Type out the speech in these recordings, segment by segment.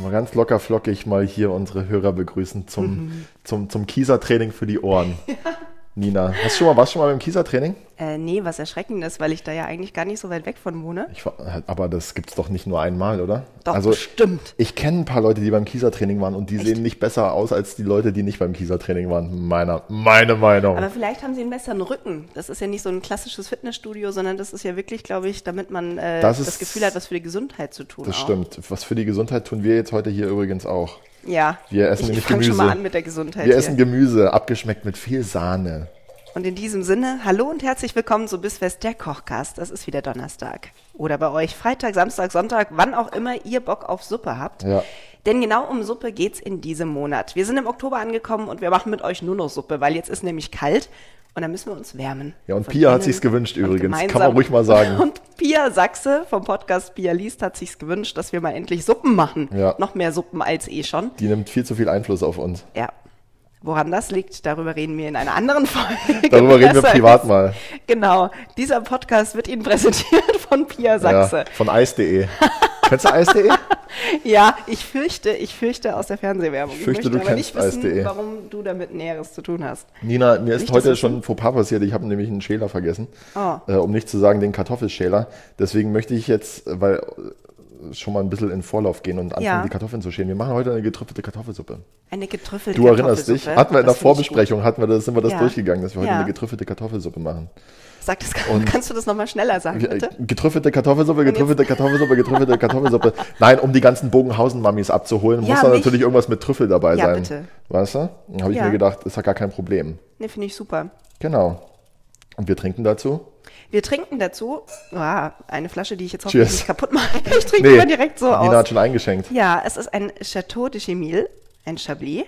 Mal ganz locker flockig mal hier unsere Hörer begrüßen zum, mhm. zum, zum Kieser-Training für die Ohren. Ja. Nina, hast du schon mal, warst du schon mal beim Kieser-Training? Äh, nee, was erschreckend ist, weil ich da ja eigentlich gar nicht so weit weg von wohne. Ich, aber das gibt es doch nicht nur einmal, oder? Doch, also, stimmt. Ich kenne ein paar Leute, die beim Kieser-Training waren und die Echt? sehen nicht besser aus als die Leute, die nicht beim Kieser-Training waren. Meiner, meine Meinung. Aber vielleicht haben sie einen besseren Rücken. Das ist ja nicht so ein klassisches Fitnessstudio, sondern das ist ja wirklich, glaube ich, damit man äh, das, das, Gefühl hat, was für die Gesundheit zu tun. Das auch. stimmt. Was für die Gesundheit tun wir jetzt heute hier übrigens auch. Ja. Wir essen ich nämlich Gemüse. schon mal an mit der Gesundheit. Wir hier. essen Gemüse, abgeschmeckt mit viel Sahne. Und in diesem Sinne, hallo und herzlich willkommen zu Bissfest der Kochcast. Das ist wieder Donnerstag. Oder bei euch Freitag, Samstag, Sonntag, wann auch immer ihr Bock auf Suppe habt. Ja. Denn genau um Suppe geht's in diesem Monat. Wir sind im Oktober angekommen und wir machen mit euch nur noch Suppe, weil jetzt ist nämlich kalt und dann müssen wir uns wärmen. Ja, und Pia hat sich's gewünscht übrigens, kann man ruhig mal sagen. Und Pia Sachse vom Podcast Pia liest hat sich's gewünscht, dass wir mal endlich Suppen machen. Ja. Noch mehr Suppen als eh schon. Die nimmt viel zu viel Einfluss auf uns. Ja, Woran das liegt, darüber reden wir in einer anderen Folge. Darüber reden wir privat mal. Genau. Dieser Podcast wird Ihnen präsentiert von Pia Sachse. Ja, von eis.de. Kennst du eis.de? ja, ich fürchte, ich fürchte aus der Fernsehwerbung. Ich fürchte, ich möchte du aber nicht wissen, warum du damit Näheres zu tun hast. Nina, mir ist nicht heute schon ein Fauxpas passiert. Ich habe nämlich einen Schäler vergessen. Oh. Äh, um nicht zu sagen den Kartoffelschäler. Deswegen möchte ich jetzt, weil schon mal ein bisschen in Vorlauf gehen und anfangen, ja. die Kartoffeln zu schälen. Wir machen heute eine getrüffelte Kartoffelsuppe. Eine getrüffelte Kartoffelsuppe. Du erinnerst dich? Hatten wir in der Vorbesprechung, hatten wir das, sind wir das ja. durchgegangen, dass wir heute ja. eine getrüffelte Kartoffelsuppe machen. Sag das, und kannst du das nochmal schneller sagen, bitte? Getrüffelte Kartoffelsuppe, getrüffelte Kartoffelsuppe, getrüffelte Kartoffelsuppe. Nein, um die ganzen Bogenhausen-Mammis abzuholen, muss da natürlich irgendwas mit Trüffel dabei sein. Bitte. Weißt du? Dann habe ich mir gedacht, ist ja gar kein Problem. Ne, finde ich super. Genau. Und wir trinken dazu? Wir trinken dazu oh, eine Flasche, die ich jetzt hoffentlich nicht kaputt mache. Ich trinke nee, immer direkt so Nina aus. Nina hat schon eingeschenkt. Ja, es ist ein Chateau de Chemille, ein Chablis,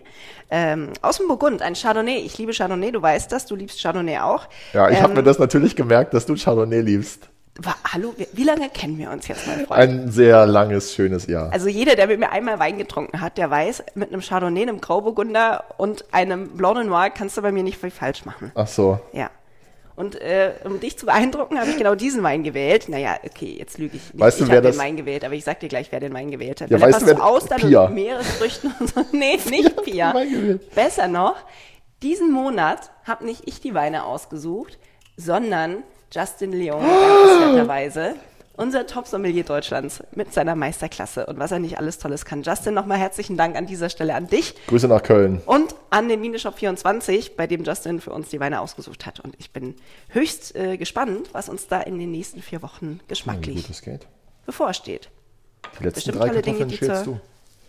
ähm, aus dem Burgund, ein Chardonnay. Ich liebe Chardonnay, du weißt das, du liebst Chardonnay auch. Ja, ich ähm, habe mir das natürlich gemerkt, dass du Chardonnay liebst. War, hallo, wie lange kennen wir uns jetzt, mein Freund? Ein sehr langes, schönes Jahr. Also jeder, der mit mir einmal Wein getrunken hat, der weiß, mit einem Chardonnay, einem Grauburgunder und einem Blanc de Noir kannst du bei mir nicht viel falsch machen. Ach so. Ja. Und äh, um dich zu beeindrucken, habe ich genau diesen Wein gewählt. Naja, okay, jetzt lüge ich nicht. Weißt du, ich habe den Wein gewählt, aber ich sag dir gleich, wer den Wein gewählt hat. Ja, weißt du, wer Austern Pia. und Meeresfrüchten und so. Nee, nicht Pia. Besser noch, diesen Monat habe nicht ich die Weine ausgesucht, sondern Justin Leon, dankenswerterweise unser Top-Sommelier Deutschlands mit seiner Meisterklasse und was er nicht alles Tolles kann. Justin, nochmal herzlichen Dank an dieser Stelle an dich. Grüße nach Köln. Und an den Mineshop 24, bei dem Justin für uns die Weine ausgesucht hat. Und ich bin höchst äh, gespannt, was uns da in den nächsten vier Wochen geschmacklich ja, bevorsteht. Die letzten Bestimmt drei tolle Dinge, die zur, du.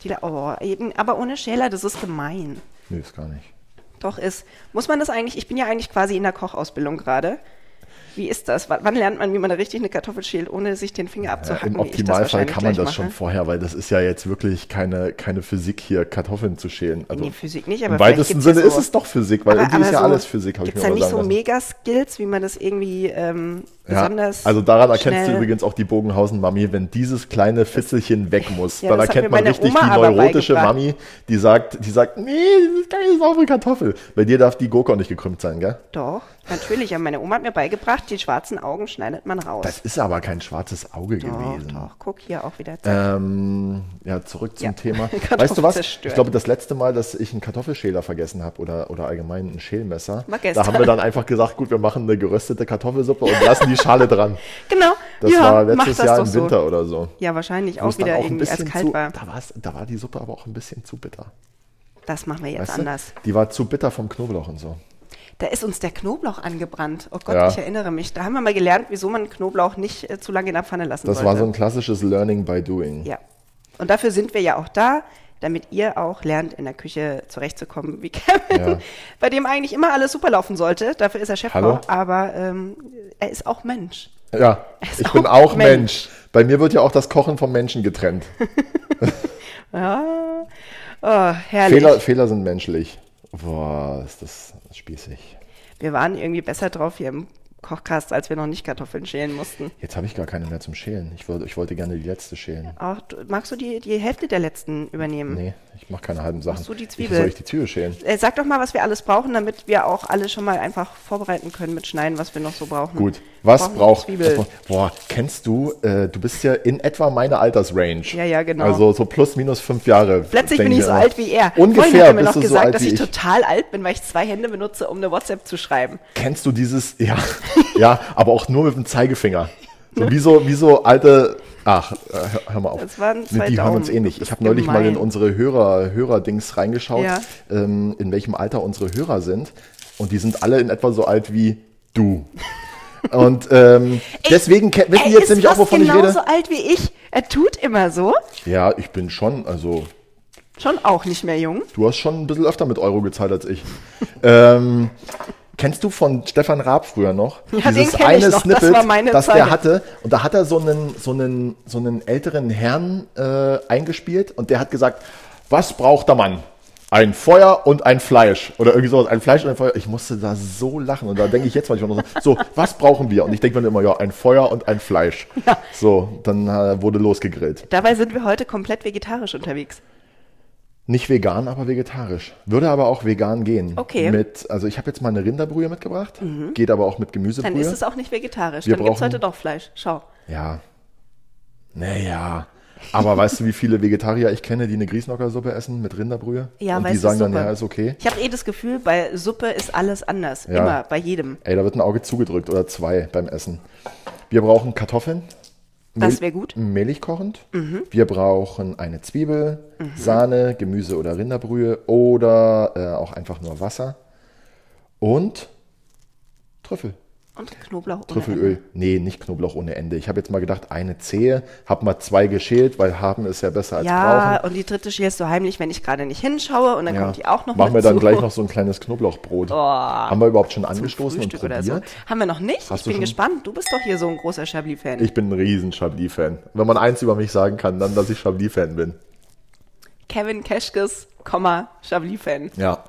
Die, oh, eben, aber ohne Schäler, das ist gemein. Nö, ist gar nicht. Doch ist. Muss man das eigentlich, ich bin ja eigentlich quasi in der Kochausbildung gerade. Wie ist das? wann lernt man, wie man richtig eine Kartoffel schält, ohne sich den Finger abzuhacken? Ja, Im Optimalfall kann man das mache? schon vorher, weil das ist ja jetzt wirklich keine, keine Physik hier, Kartoffeln zu schälen. Also nee, Physik nicht, aber Im weitesten Sinne so ist es doch Physik, weil aber, irgendwie aber ist ja so, alles Physik, habe ich mir da nicht so Mega-Skills, wie man das irgendwie ähm, besonders ja, Also daran erkennst du übrigens auch die Bogenhausen-Mami, wenn dieses kleine Fitzelchen weg muss, ja, dann erkennt man richtig Oma die neurotische Mami, die sagt, die sagt, nee, das ist keine saubere Kartoffel. Bei dir darf die Gurke auch nicht gekrümmt sein, gell? Doch. Natürlich, ja, meine Oma hat mir beigebracht, die schwarzen Augen schneidet man raus. Das ist aber kein schwarzes Auge doch, gewesen. Doch, guck hier auch wieder. Ähm, ja, zurück zum ja. Thema. weißt du was? Zerstört. Ich glaube, das letzte Mal, dass ich einen Kartoffelschäler vergessen habe oder, oder allgemein ein Schälmesser, da haben wir dann einfach gesagt, gut, wir machen eine geröstete Kartoffelsuppe und lassen die Schale dran. Genau. Das ja, war letztes Jahr im Winter so. oder so. Ja, wahrscheinlich auch wieder auch irgendwie, als kalt zu, war. Da, da war die Suppe aber auch ein bisschen zu bitter. Das machen wir jetzt weißt anders. Du? Die war zu bitter vom Knoblauch und so da ist uns der Knoblauch angebrannt. Oh Gott, ja. ich erinnere mich. Da haben wir mal gelernt, wieso man Knoblauch nicht äh, zu lange in der Pfanne lassen das sollte. Das war so ein klassisches Learning by Doing. Ja. Und dafür sind wir ja auch da, damit ihr auch lernt, in der Küche zurechtzukommen wie Kevin, ja. bei dem eigentlich immer alles super laufen sollte. Dafür ist er Chefkoch, aber ähm, er ist auch Mensch. Ja, ich auch bin auch Mensch. Mensch. Bei mir wird ja auch das Kochen vom Menschen getrennt. Ja. Oh, herrlich. Fehler, Fehler sind menschlich. Boah, ist das spießig. Wir waren irgendwie besser drauf hier im Kochkast, als wir noch nicht Kartoffeln schälen mussten. Jetzt habe ich gar keine mehr zum Schälen. Ich wollte, ich wollte gerne die letzte schälen. Ach, du, magst du die, die Hälfte der letzten übernehmen? Nee, ich mache keine halben Sachen. Machst du die Zwiebel? Wie soll ich die Zwiebel schälen? Äh, sag doch mal, was wir alles brauchen, damit wir auch alle schon mal einfach vorbereiten können mit Schneiden, was wir noch so brauchen. Gut. Was braucht Zwiebel? Boah, kennst du, äh, du bist ja in etwa meine Altersrange. Ja, ja, genau. Also so plus minus fünf Jahre. Plötzlich bin ich so alt wie er. Ungefähr Vorhin hat er mir noch gesagt, so dass ich, ich total alt bin, weil ich zwei Hände benutze, um eine WhatsApp zu schreiben. Kennst du dieses, ja, ja, aber auch nur mit dem Zeigefinger. So wie so, wie so alte. Ach, hör, mal auf. Das waren zwei die hören uns eh nicht. Ich habe neulich mal in unsere Hörer, Hörer-Dings reingeschaut, ja. ähm, in welchem Alter unsere Hörer sind. Und die sind alle in etwa so alt wie du. Und ähm, deswegen wissen die jetzt nämlich auch, wovon ich rede. Er ist so alt wie ich. Er tut immer so. Ja, ich bin schon, also. Schon auch nicht mehr jung. Du hast schon ein bisschen öfter mit Euro gezahlt als ich. ähm, Kennst du von Stefan Raab früher noch? Ja, Dieses den eine ich noch. Snippet, das war meine das Zeit. der hatte. Und da hat er so einen, so einen, so einen älteren Herrn äh, eingespielt und der hat gesagt, was braucht der Mann? Ein Feuer und ein Fleisch. Oder irgendwie sowas. Ein Fleisch und ein Feuer. Ich musste da so lachen. Und da denke ich jetzt manchmal noch so, so, was brauchen wir? Und ich denke mir immer, ja, ein Feuer und ein Fleisch. Ja. So, dann äh, wurde losgegrillt. Dabei sind wir heute komplett vegetarisch unterwegs. Nicht vegan, aber vegetarisch. Würde aber auch vegan gehen. Okay. Mit, also ich habe jetzt mal eine Rinderbrühe mitgebracht, mhm. geht aber auch mit Gemüsebrühe. Dann ist es auch nicht vegetarisch. Wir Dann gibt es heute doch Fleisch. Schau. Ja. Naja. Aber weißt du, wie viele Vegetarier ich kenne, die eine Grießnockersuppe essen mit Rinderbrühe? Ja, Und die sagen dann, ja, ist okay. Ich habe eh das Gefühl, bei Suppe ist alles anders. Ja. Immer, bei jedem. Ey, da wird ein Auge zugedrückt oder zwei beim Essen. Wir brauchen Kartoffeln, das wäre gut. Mehlig kochend. Mhm. Wir brauchen eine Zwiebel, mhm. Sahne, Gemüse oder Rinderbrühe oder äh, auch einfach nur Wasser und Trüffel. Und Knoblauch ohne Trüffelöl. Ende. Nee, nicht Knoblauch ohne Ende. Ich habe jetzt mal gedacht, eine Zehe, habe mal zwei geschält, weil haben ist ja besser als ja, brauchen. Ja, und die dritte schälst du heimlich, wenn ich gerade nicht hinschaue und dann ja. kommt die auch noch Machen wir dann gleich noch so ein kleines Knoblauchbrot. Oh, haben wir überhaupt schon angestoßen und probiert? So. Haben wir noch nicht? Hast ich bin gespannt. Du bist doch hier so ein großer Chablis-Fan. Ich bin ein riesen Chablis-Fan. Wenn man eins über mich sagen kann, dann, dass ich Chablis-Fan bin. Kevin Keschkes, Chablis-Fan. Ja.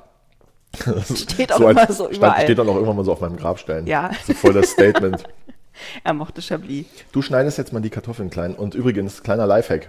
steht auch so immer so überall. Steht dann auch immer mal so auf meinem Grabstein. Ja. So voll das Statement. er mochte Chablis. Du schneidest jetzt mal die Kartoffeln klein. Und übrigens, kleiner Lifehack.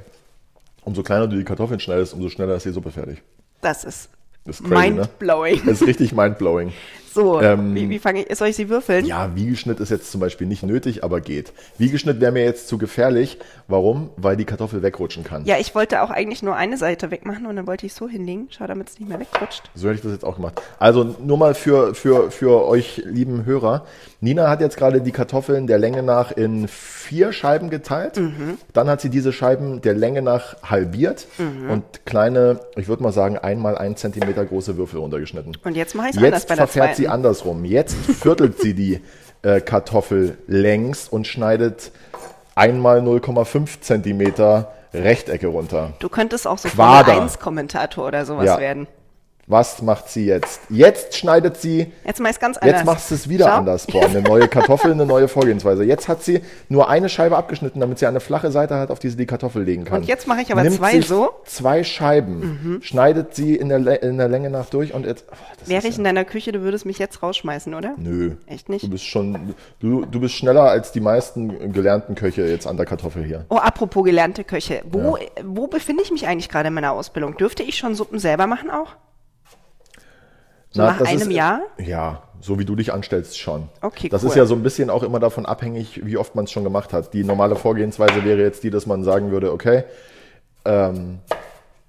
Umso kleiner du die Kartoffeln schneidest, umso schneller ist die Suppe fertig. Das ist, das ist crazy, ne? mindblowing. Ne? Das ist richtig mindblowing. So, ähm, wie, wie fange ich, soll ich sie würfeln? Ja, Wiegeschnitt ist jetzt zum Beispiel nicht nötig, aber geht. Wiegeschnitt wäre mir jetzt zu gefährlich. Warum? Weil die Kartoffel wegrutschen kann. Ja, ich wollte auch eigentlich nur eine Seite wegmachen und dann wollte ich so hinlegen. Schau, damit es nicht mehr wegrutscht. So hätte ich das jetzt auch gemacht. Also nur mal für, für, für euch lieben Hörer. Nina hat jetzt gerade die Kartoffeln der Länge nach in vier Scheiben geteilt. Mhm. Dann hat sie diese Scheiben der Länge nach halbiert mhm. und kleine, ich würde mal sagen, einmal ein Zentimeter große Würfel runtergeschnitten. Und jetzt mache ich es anders bei der zweiten sie andersrum. Jetzt viertelt sie die äh, Kartoffel längs und schneidet einmal 0,5 Zentimeter Rechtecke runter. Du könntest auch so Formel 1 Kommentator oder sowas ja. werden. Was macht sie jetzt? Jetzt schneidet sie. Jetzt machst ganz anders. Jetzt macht sie es wieder Schau. anders. Boah, eine neue Kartoffel, eine neue Vorgehensweise. Jetzt hat sie nur eine Scheibe abgeschnitten, damit sie eine flache Seite hat, auf die sie die Kartoffel legen kann. Und jetzt mache ich aber Nimmt zwei so. Zwei Scheiben, mhm. schneidet sie in der, in der Länge nach durch und jetzt. Oh, Wäre ich in deiner Küche, du würdest mich jetzt rausschmeißen, oder? Nö. Echt nicht? Du bist schon, du, du bist schneller als die meisten gelernten Köche jetzt an der Kartoffel hier. Oh, apropos gelernte Köche. Wo, ja. wo befinde ich mich eigentlich gerade in meiner Ausbildung? Dürfte ich schon Suppen selber machen auch? So Na, nach einem ist, Jahr? Ja, so wie du dich anstellst schon. Okay, Das cool. ist ja so ein bisschen auch immer davon abhängig, wie oft man es schon gemacht hat. Die normale Vorgehensweise wäre jetzt die, dass man sagen würde, okay, ähm,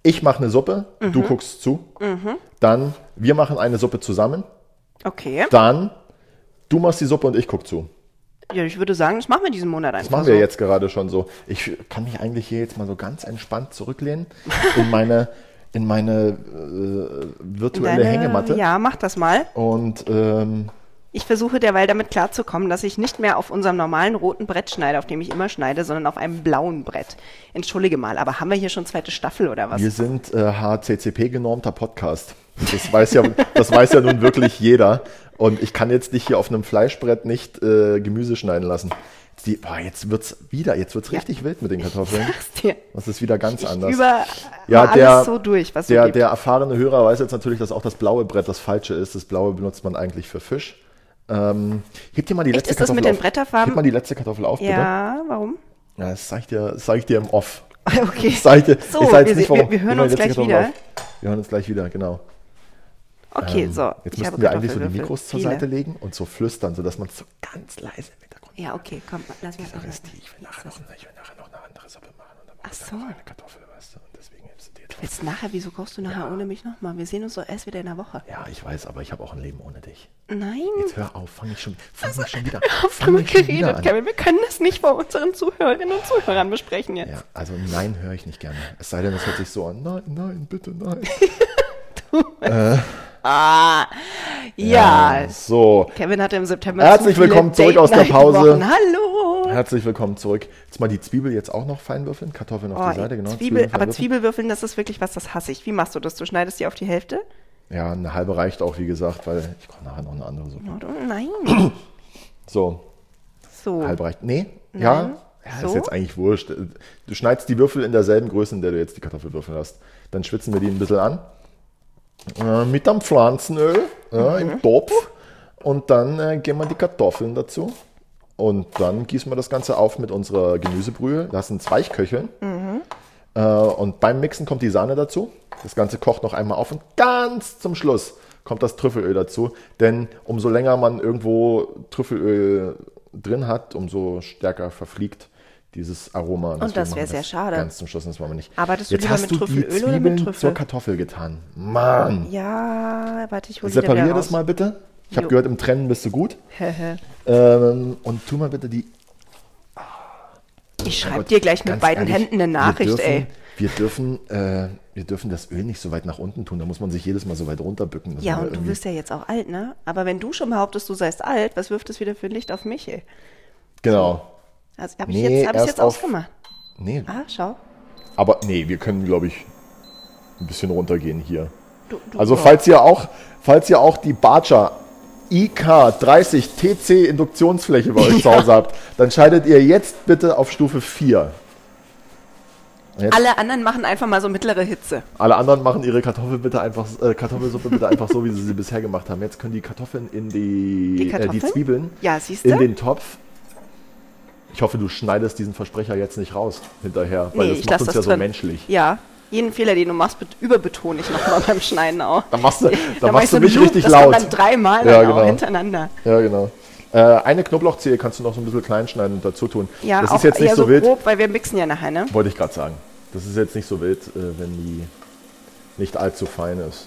ich mache eine Suppe, mhm. du guckst zu. Mhm. Dann, wir machen eine Suppe zusammen. Okay. Dann, du machst die Suppe und ich guck zu. Ja, ich würde sagen, das machen wir diesen Monat einfach. Das machen wir jetzt gerade schon so. Ich kann mich eigentlich hier jetzt mal so ganz entspannt zurücklehnen in meine in meine äh, virtuelle Deine, Hängematte. Ja, mach das mal. Und ähm, ich versuche derweil damit klarzukommen, dass ich nicht mehr auf unserem normalen roten Brett schneide, auf dem ich immer schneide, sondern auf einem blauen Brett. Entschuldige mal, aber haben wir hier schon zweite Staffel oder was? Wir sind äh, HCCP genormter Podcast. Das weiß ja, das weiß ja nun wirklich jeder. Und ich kann jetzt nicht hier auf einem Fleischbrett nicht äh, Gemüse schneiden lassen. Die, boah, jetzt wird's wieder, jetzt wird's ja. richtig wild mit den Kartoffeln. Das ist wieder ganz ich, anders. Über ja, der, so durch, was der, der erfahrene Hörer weiß jetzt natürlich, dass auch das blaue Brett das falsche ist. Das blaue benutzt man eigentlich für Fisch. Ähm, heb dir mal die letzte Echt, Kartoffel ist das mit auf. den Bretterfarben? Heb mal die letzte Kartoffel auf, bitte. Ja, warum? Ja, das zeige ich dir, das zeig ich dir im Off. Okay. Ich dir, so, ich wir, nicht, warum, wir, wir hören uns gleich wieder. Auf. Wir hören uns gleich wieder, genau. Okay, ähm, so. Jetzt müssten wir eigentlich so die Mikros zur. Seite legen und so flüstern, sodass man es so ganz leise Hintergrund Ja, okay, komm, lass mich das. Ich will nachher noch, ich will nachher noch eine andere Suppe machen und dann Ach so. eine Kartoffel, weißt du, und deswegen hilfst du dir jetzt. Jetzt nachher, wieso kochst du nachher ja. ohne mich nochmal? Wir sehen uns doch erst wieder in der Woche. Ja, ich weiß, aber ich habe auch ein Leben ohne dich. Nein. Jetzt hör auf, fang ich schon, fang also, ich schon wieder, fang ich schon an. Kevin, wir können das nicht bei unseren Zuhörerinnen und Zuhörern besprechen jetzt. Ja, also nein, höre ich nicht gerne. Es sei denn, es hört sich so an, nein, nein, bitte, nein. äh, Ah, ja. ja. So. Kevin hatte im September. Herzlich willkommen zurück aus der Pause. Hallo. Herzlich willkommen zurück. Jetzt mal die Zwiebel jetzt auch noch fein würfeln. Kartoffeln auf oh, die Seite, genau. Zwiebel, aber Zwiebelwürfeln, das ist wirklich was, das hasse ich. Wie machst du das? Du schneidest die auf die Hälfte? Ja, eine halbe reicht auch, wie gesagt, weil ich brauche nachher noch eine andere Suppe. Oh, nein. So. So. Halb reicht. Nee, nein. ja. Ja, so? ist jetzt eigentlich wurscht. Du schneidest die Würfel in derselben Größe, in der du jetzt die Kartoffelwürfel hast. Dann schwitzen wir die ein bisschen an äh, mit einem Pflanzenöl ja, mhm. im Topf und dann äh, geben wir die Kartoffeln dazu und dann gießen wir das Ganze auf mit unserer Gemüsebrühe, lassen es weich köcheln mhm. äh, und beim Mixen kommt die Sahne dazu. Das Ganze kocht noch einmal auf und ganz zum Schluss kommt das Trüffelöl dazu, denn umso länger man irgendwo Trüffelöl drin hat, umso stärker verfliegt dieses Aroma. Und das wäre sehr schade. Ganz zum Schluss, das wollen wir nicht. Arbeitest du Jetzt hast mit Trüffelöl oder mit Trüffel? zur Kartoffel getan. Mann. Ja, warte, ich hole die Separier das mal bitte. Ich habe gehört, im Trennen bist du gut. ähm, und tu mal bitte die... Ich schreibe dir gleich mit beiden ehrlich, Händen eine Nachricht, wir dürfen, ey. Wir dürfen, äh, wir dürfen das Öl nicht so weit nach unten tun. Da muss man sich jedes Mal so weit runterbücken. Ja, und du wirst ja jetzt auch alt, ne? Aber wenn du schon behauptest, du seist alt, was wirft es wieder für ein Licht auf mich, ey? Genau. Also habe ich nee, jetzt, hab ich jetzt ausgemacht. Nee. Ah, schau. Aber nee, wir können, glaube ich, ein bisschen runtergehen hier. Du, du also falls ihr auch, falls ihr auch die Barcher IK30 TC Induktionsfläche bei euch ja. zu Hause habt, dann schaltet ihr jetzt bitte auf Stufe 4. Jetzt. Alle anderen machen einfach mal so mittlere Hitze. Alle anderen machen ihre Kartoffel bitte einfach, äh, Kartoffelsuppe bitte einfach so, wie sie sie bisher gemacht haben. Jetzt können die Kartoffeln in die, die, äh, die Zwiebeln ja, in den Topf ich hoffe, du schneidest diesen Versprecher jetzt nicht raus hinterher, weil nee, das macht uns das ja drin. so menschlich. Ja, jeden Fehler, den du machst, überbetone ich nochmal beim Schneiden auch. Da machst du, da, da machst du mich Loop, richtig das laut. Das dann dreimal ja, genau. hintereinander. Ja, genau. Äh, eine Knoblauchzehe kannst du noch so ein bisschen klein schneiden und dazu tun. Ja, das ist jetzt nicht so, so wild. Grob, weil wir mixen ja nachher, ne? Wollte ich gerade sagen. Das ist jetzt nicht so wild, äh, wenn die nicht allzu fein ist.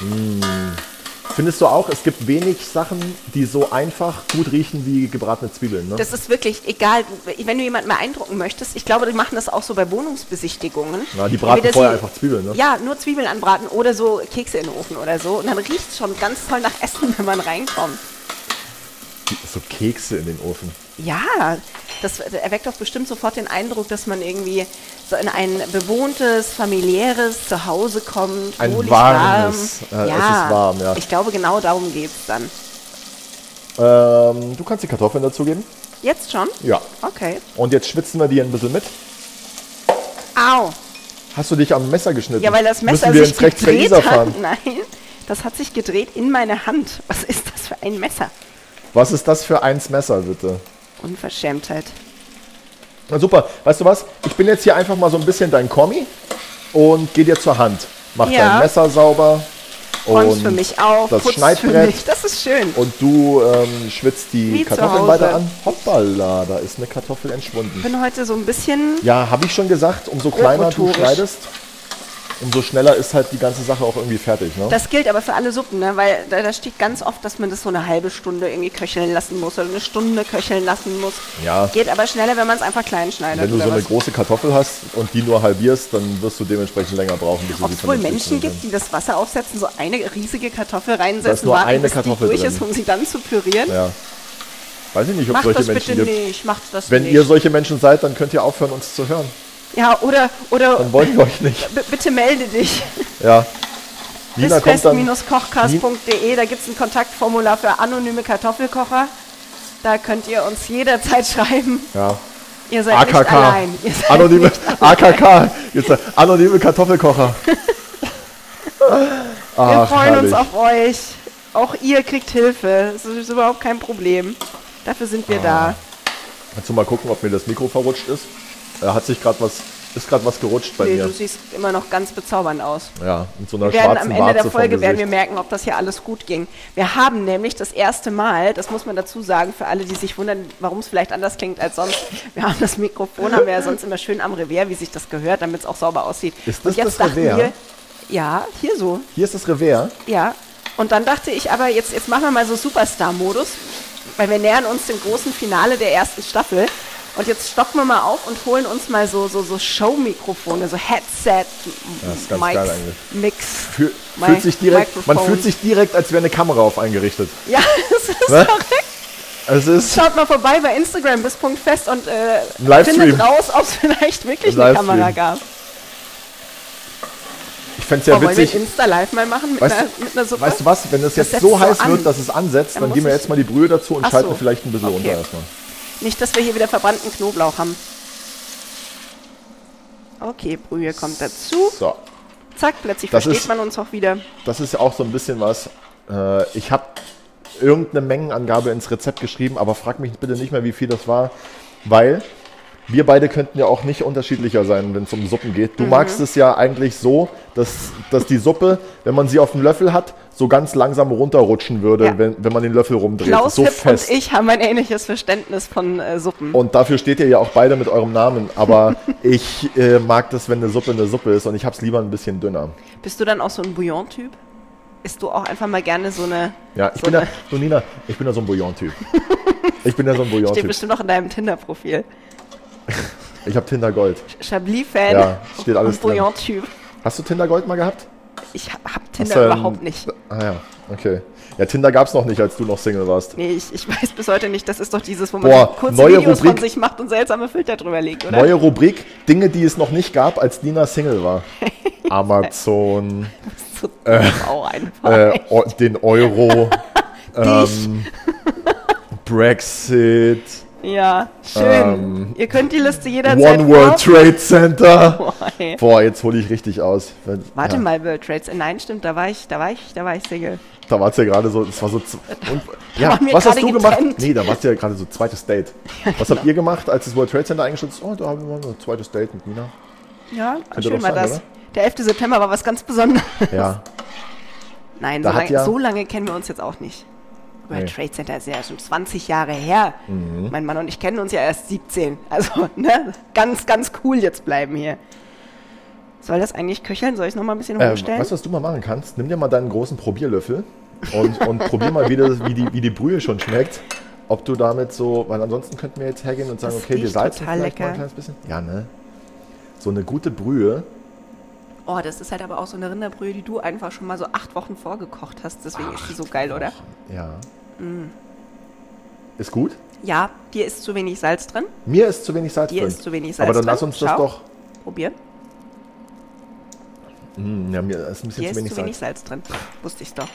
Mmh. Findest du auch, es gibt wenig Sachen, die so einfach gut riechen wie gebratene Zwiebeln? Ne? Das ist wirklich egal. Wenn du jemanden beeindrucken möchtest, ich glaube, die machen das auch so bei Wohnungsbesichtigungen. Na, die braten vorher einfach Zwiebeln, ne? Ja, nur Zwiebeln anbraten oder so Kekse in den Ofen oder so. Und dann riecht es schon ganz toll nach Essen, wenn man reinkommt. So Kekse in den Ofen. Ja, das erweckt doch bestimmt sofort den Eindruck, dass man irgendwie so in ein bewohntes, familiäres Zuhause kommt, ein warmes, warm. Äh, ja, es ist warm, ja. Ich glaube, genau darum geht es dann. Ähm, du kannst die Kartoffeln dazugeben. Jetzt schon? Ja. Okay. Und jetzt schwitzen wir die ein bisschen mit. Au. Hast du dich am Messer geschnitten? Ja, weil das Messer Müssen wir sich ins gedreht hat. Fahren? Nein, das hat sich gedreht in meine Hand. Was ist das für ein Messer? Was ist das für eins Messer, bitte? Unverschämtheit. Na super. Weißt du was? Ich bin jetzt hier einfach mal so ein bisschen dein Kommi und geh dir zur Hand. Mach ja. dein Messer sauber. Und für mich auch. Das Schneidbrett. Das ist schön. Und du ähm, schwitzt die Wie Kartoffeln weiter an. Hoppala, da ist eine Kartoffel entschwunden. Ich bin heute so ein bisschen. Ja, habe ich schon gesagt, umso kleiner du schneidest, umso schneller ist halt die ganze Sache auch irgendwie fertig. Ne? Das gilt aber für alle Suppen, ne? weil da, da, steht ganz oft, dass man das so eine halbe Stunde irgendwie köcheln lassen muss oder eine Stunde köcheln lassen muss. Ja. Geht aber schneller, wenn man es einfach klein schneidet. Wenn du so was? eine große Kartoffel hast und die nur halbierst, dann wirst du dementsprechend länger brauchen. Bis Ob es wohl Menschen gibt, die das Wasser aufsetzen, so eine riesige Kartoffel reinsetzen, nur warten, eine bis Kartoffel die durch drin. ist, um sie dann zu pürieren? Ja. Weiß ich nicht, ob Macht solche das Menschen bitte gibt. Nicht. Macht das Wenn nicht. ihr solche Menschen seid, dann könnt ihr aufhören, uns zu hören. Ja, oder, oder. Dann wollen wir euch nicht. Bitte melde dich. Ja. Bisfest-kochcast.de, da gibt es ein Kontaktformular für anonyme Kartoffelkocher. Da könnt ihr uns jederzeit schreiben. Ja. Ihr seid AKK. nicht allein. Ihr seid Anonyme, nicht AKK. Jetzt, anonyme Kartoffelkocher. Wir Ach, freuen uns herrlich. auf euch. Auch ihr kriegt Hilfe. Das ist überhaupt kein Problem. Dafür sind wir da. Kannst du mal gucken, ob mir das Mikro verrutscht ist? Da hat sich gerade was, ist gerade was gerutscht bei Nee, mir. du siehst immer noch ganz bezaubernd aus. Ja, mit so einer Wir werden schwarzen am Ende Warze der Folge werden wir merken, ob das hier alles gut ging. Wir haben nämlich das erste Mal, das muss man dazu sagen, für alle, die sich wundern, warum es vielleicht anders klingt als sonst. Wir haben das Mikrofon, haben wir ja sonst immer schön am Revers, wie sich das gehört, damit es auch sauber aussieht. Ist Und das jetzt das dachten Revers? wir, ja, hier so, Hier ist das Revers. ja. Und dann dachte ich aber, jetzt, jetzt machen wir mal so Superstar-Modus, weil wir nähern uns dem großen Finale der ersten Staffel. Und jetzt stocken wir mal auf und holen uns mal so, so, so Show-Mikrofone, so Headset, Mics. Mix. Fühl, fühlt sich direkt, man fühlt sich direkt, als wäre eine Kamera auf eingerichtet. Ja, das ist Ne? korrekt. Schaut mal vorbei bei Instagram bis Punkt fest und äh, findet raus, ob es vielleicht wirklich Ein eine. Kamera gab. ich fände es ja Oh, wollen wir witzig. ein Insta-Live mal machen mit, Weißt einer, du- mit einer Suppe? Weißt du was, wenn es jetzt so so heiß an. wird, dass es ansetzt, Dann dann, geben wir jetzt mal die Brühe dazu und Ach schalten so. vielleicht ein bisschen Okay. runter erstmal. Nicht, dass wir hier wieder verbrannten Knoblauch haben. Okay, Brühe kommt dazu. So, Zack, plötzlich Das versteht ist- man uns auch wieder. das ist ja auch so ein bisschen was. Äh, ich habe irgendeine Mengenangabe ins Rezept geschrieben, aber frag mich bitte nicht mehr, wie viel das war, weil wir beide könnten ja auch nicht unterschiedlicher sein, wenn es um Suppen geht. Mhm. Du magst es ja eigentlich so, dass, dass die Suppe, wenn man sie auf dem Löffel hat, so ganz langsam runterrutschen würde, Ja. wenn, wenn man den Löffel rumdreht. Klaus so Hipp fest. und ich haben ein ähnliches Verständnis von äh, Suppen. Und dafür steht ihr ja auch beide mit eurem Namen. Aber ich äh, mag das, wenn eine Suppe eine Suppe ist und ich habe es lieber ein bisschen dünner. Bist du dann auch so ein Bouillon-Typ? Isst du auch einfach mal gerne so eine. Ja, ich so bin ja, du Nina, ich bin ja so ein Bouillon-Typ. Ich bin ja so ein steht Bouillon-Typ. bestimmt noch in deinem Tinder-Profil. Ich habe Tinder Gold. Chablis-Fan Ja, steht alles und drin. Bouillon-Typ. Hast du Tinder Gold mal gehabt? Ich hab, Tinder du, überhaupt nicht. Ah ja, okay. Ja, Tinder gab es noch nicht, als du noch Single warst. Nee, ich, ich weiß bis heute nicht, das ist doch dieses, wo man Boah, kurze neue Videos von Rubrik. sich macht und seltsame Filter drüber legt, oder? Neue Rubrik, Dinge, die es noch nicht gab, als Nina Single war. Amazon, So auch einfach. äh, o- den Euro, ähm, Brexit, ja, schön. ähm, Ihr könnt die Liste jederzeit One World vor- Trade Center. Boah, ey. Boah, jetzt hole ich richtig aus. Wenn- Warte ja, mal, World Trades. Nein, stimmt, da war ich, da war ich, da war ich Single. Da war es ja gerade so, es war so. Und, ja, was hast du gemacht? getrennt. Nee, da warst du ja gerade so zweites Date. Was habt ihr gemacht, als das World Trade Center eingeschützt ist? Oh, da haben wir mal ein zweites Date mit Nina. Ja, Könnte schön war sein, das. oder? Der 11. September war was ganz Besonderes. Ja, Nein, so lange, ja- so lange kennen wir uns jetzt auch nicht. World Nee. Trade Center ist ja schon 20 Jahre her. Mhm. Mein Mann und ich kennen uns ja erst 17. Also, ne, ganz, ganz cool jetzt bleiben hier. Soll das eigentlich köcheln? Soll ich es nochmal ein bisschen ähm, hochstellen? weißt du, was du mal machen kannst? Nimm dir mal deinen großen Probierlöffel und, und probier mal, wie, das, wie, die, wie die Brühe schon schmeckt. Ob du damit so, weil ansonsten könnten wir jetzt hergehen und sagen, Das okay, wir salzen total vielleicht mal ein lecker. kleines bisschen. Ja, ne? So eine gute Brühe. oh, das ist halt aber auch so eine Rinderbrühe, die du einfach schon mal so acht Wochen vorgekocht hast. Deswegen ist die so geil, oder? Ja. Mm. Ist gut? Ja, dir ist zu wenig Salz drin. Mir ist zu wenig Salz Dir drin. ist zu wenig Salz Aber dann drin. lass uns das Schau. doch. Probier. Mm, ja, mir ist ein bisschen Hier zu ist wenig zu wenig Salz. Salz drin. Wusste ich doch.